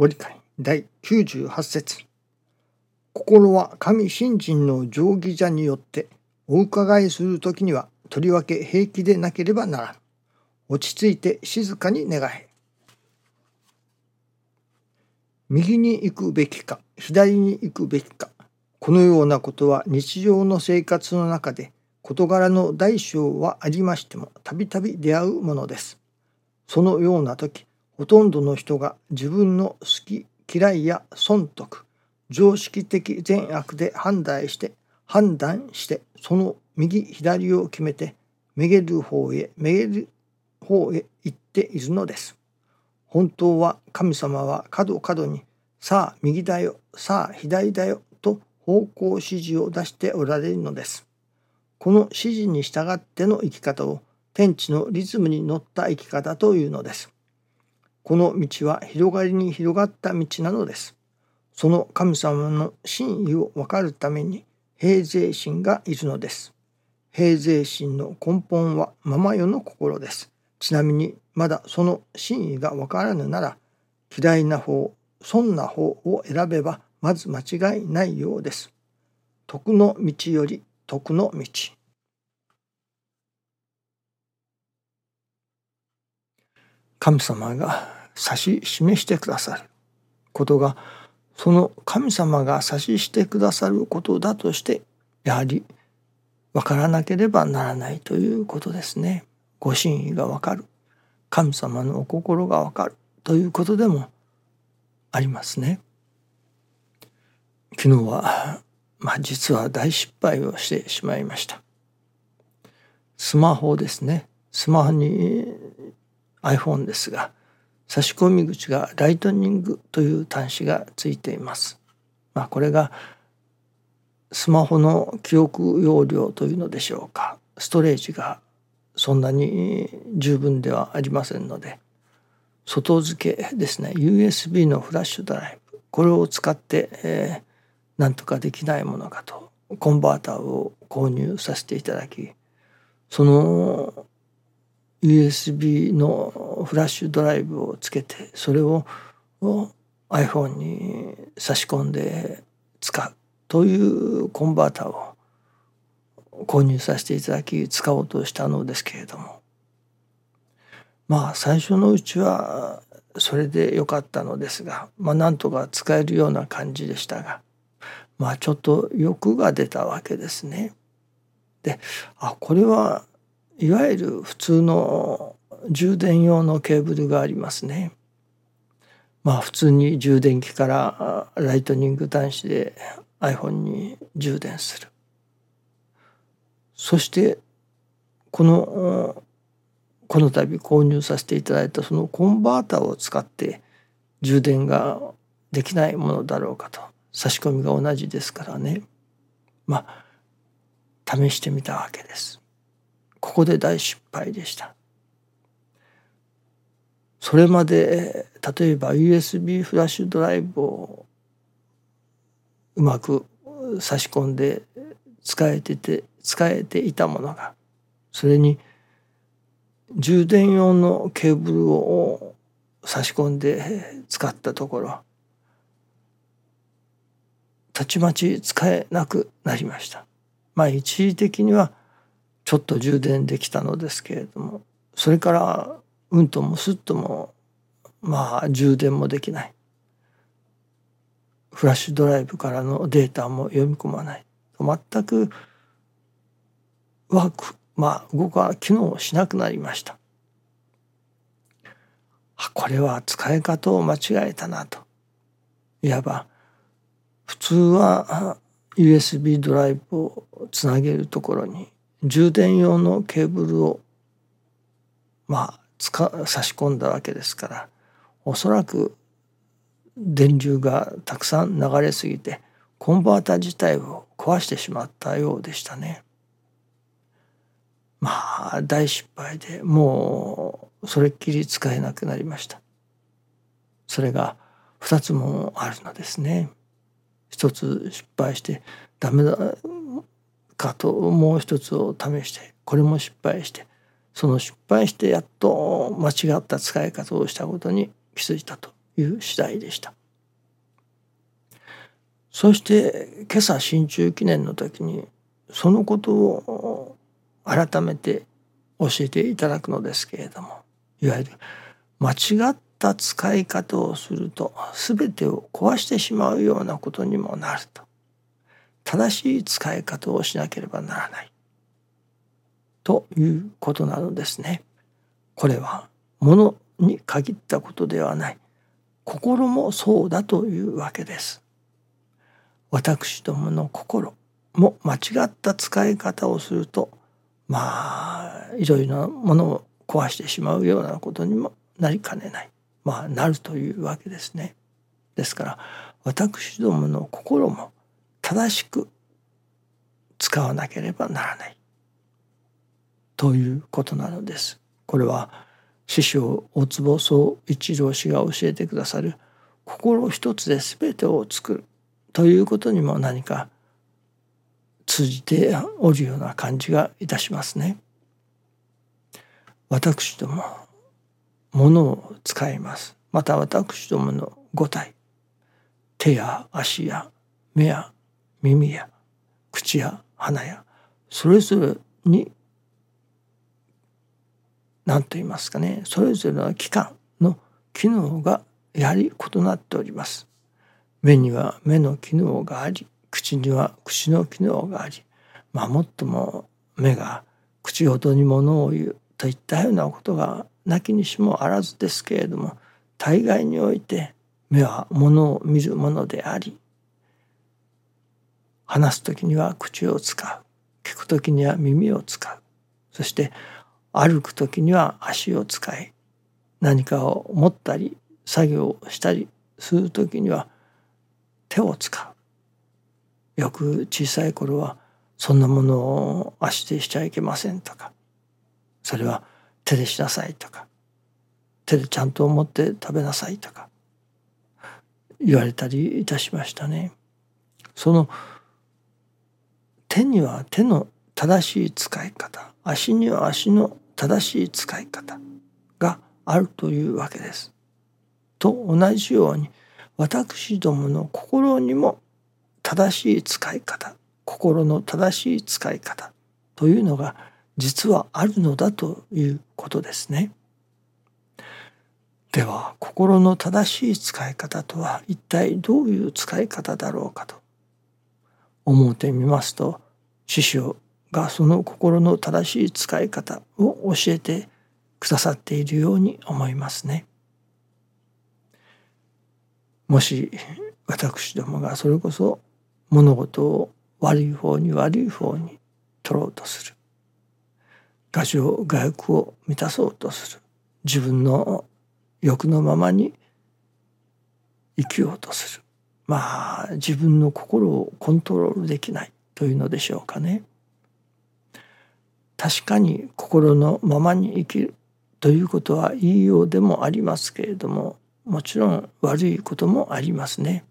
ご理解第98節心は神信心の定義者によってお伺いする時にはとりわけ平気でなければならぬ。落ち着いて静かに願え。右に行くべきか左に行くべきかこのようなことは日常の生活の中で事柄の大小はありましてもたびたび出会うものです。そのような時ほとんどの人が自分の好き嫌いや損得常識的善悪で判断して判断してその右左を決めてめげる方へめげる方へ行っているのです。本当は神様は角角にさあ右だよさあ左だよと方向指示を出しておられるのです。この指示に従っての生き方を天地のリズムに乗った生き方というのです。この道は広がりに広がった道なのです。その神様の真意を分かるために平税心がいるのです。平税心の根本はままよの心です。ちなみにまだその真意が分からぬなら嫌いな方、損な方を選べばまず間違いないようです。徳の道より徳の道。神様が指し示してくださることがその神様が指ししてくださることだとしてやはり分からなければならないということですね。ご真意が分かる神様のお心が分かるということでもありますね。昨日はまあ実は大失敗をしてしまいました。スマホですね。スマホに iPhone ですが差し込み口がライトニングという端子がついています。まあ、これがスマホの記憶容量というのでしょうか。ストレージがそんなに十分ではありませんので外付けですね。USB のフラッシュドライブ。これを使って、えー、なんとかできないものかとコンバーターを購入させていただきその USB のフラッシュドライブをつけてそれを iPhone に差し込んで使うというコンバーターを購入させていただき使おうとしたのですけれどもまあ最初のうちはそれでよかったのですがまあなんとか使えるような感じでしたがまあちょっと欲が出たわけですね。であこれはいわゆる普通の充電用のケーブルがありますね。まあ普通に充電器からライトニング端子で iPhone に充電する。そしてこのこの度購入させていただいたそのコンバーターを使って充電ができないものだろうかと差し込みが同じですからねまあ試してみたわけです。ここで大失敗でした。それまで例えば USB フラッシュドライブをうまく差し込んで使えてて使えていたものがそれに充電用のケーブルを差し込んで使ったところたちまち使えなくなりました。まあ一時的にはちょっと充電できたのですけれどもそれからうんともすっともまあ充電もできない。フラッシュドライブからのデータも読み込まない。全くワークまあ動か機能しなくなりました。これは使い方を間違えたなと。いわば普通は USB ドライブをつなげるところに充電用のケーブルをまあ差し込んだわけですからおそらく電流がたくさん流れすぎてコンバータ自体を壊してしまったようでしたね。まあ大失敗でもうそれっきり使えなくなりました。それが2つもあるのですね。一つ失敗してダメだかともう一つを試してこれも失敗してその失敗してやっと間違った使い方をしたことに気づいたという次第でした。そして今朝新中記念の時にそのことを改めて教えていただくのですけれどもいわゆる間違った使い方をすると全てを壊してしまうようなことにもなると正しい使い方をしなければならないということなのですね。これは物に限ったことではない心もそうだというわけです。私どもの心も間違った使い方をするとまあいろいろなものを壊してしまうようなことにもなりかねないまあなるというわけですね。ですから私どもの心も正しく使わなければならないということなのです。これは師匠大坪宗一郎氏が教えてくださる心一つで全てを作るということにも何か通じておるような感じがいたしますね。私ども物を使います。また私どもの五体手や足や目や耳や口や鼻やそれぞれに何と言いますかねそれぞれの器官の機能がやはり異なっております。目には目の機能があり口には口の機能があり、まあ、もっとも目が口ごとにものを言うといったようなことがなきにしもあらずですけれども大概において目はものを見るものであり話す時には口を使う。聞く時には耳を使う。そして歩く時には足を使い何かを持ったり作業をしたりする時には手を使う。よく小さい頃はそんなものを足でしちゃいけませんとかそれは手でしなさいとか手でちゃんと持って食べなさいとか言われたりいたしましたね。その手には手の正しい使い方足には足の正しい使い方があるというわけです。と同じように私どもの心にも正しい使い方心の正しい使い方というのが実はあるのだということですね。では心の正しい使い方とは一体どういう使い方だろうかと思うてみますと師匠がその心の正しい使い方を教えてくださっているように思いますね。もし私どもがそれこそ物事を悪い方に悪い方に取ろうとする。画情画欲を満たそうとする。自分の欲のままに生きようとする。まあ自分の心をコントロールできないというのでしょうかね。確かに心のままに生きるということは言いようでもありますけれどももちろん悪いこともありますね。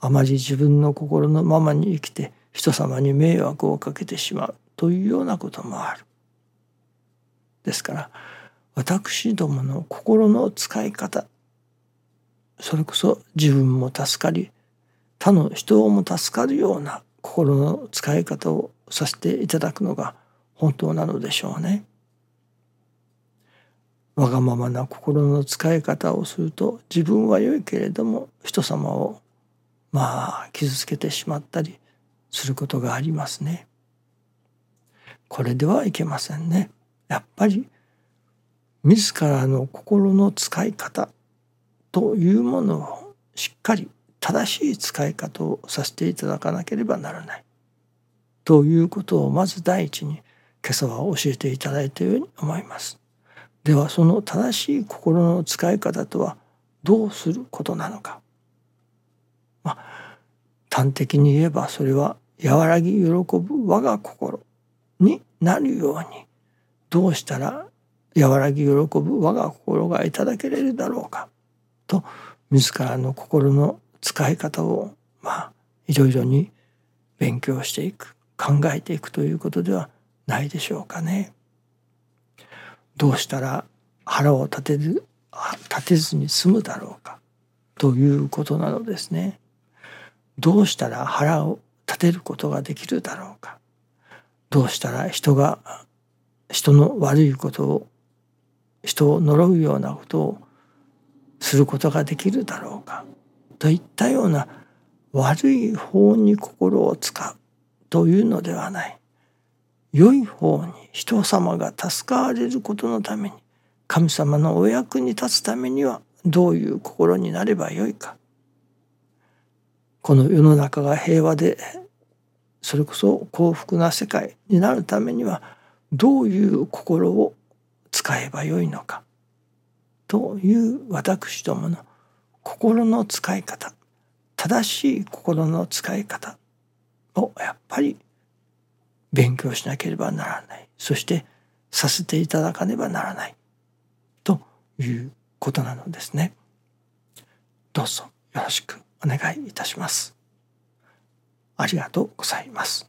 あまり自分の心のままに生きて人様に迷惑をかけてしまうというようなこともある。ですから私どもの心の使い方それこそ自分も助かり他の人も助かるような心の使い方をさせていただくのが本当なのでしょうね。わがままな心の使い方をすると自分は良いけれども人様をまあ傷つけてしまったりすることがありますね。これではいけませんね。やっぱり自らの心の使い方というものをしっかり正しい使い方をさせていただかなければならない。ということをまず第一に今朝は教えていただいたように思います。ではその正しい心の使い方とはどうすることなのか。まあ端的に言えばそれは和らぎ喜ぶ我が心になるようにどうしたら和らぎ喜ぶ我が心がいただけれるだろうかと自らの心の使い方をまあいろいろに勉強していく考えていくということではないでしょうかね。どうしたら腹を立てる立てずに済むだろうかということなのですね。どうしたら腹を立てることができるだろうか。どうしたら人が人の悪いことを人を呪うようなことをすることができるだろうか。といったような悪い方に心を使うというのではない。良い方に人様が助かわれることのために神様のお役に立つためにはどういう心になればよいか。この世の中が平和でそれこそ幸福な世界になるためにはどういう心を使えばよいのか。という私どもの心の使い方正しい心の使い方をやっぱり勉強しなければならないそしてさせていただかねばならないということなのですね。どうぞよろしくお願いいたします。ありがとうございます。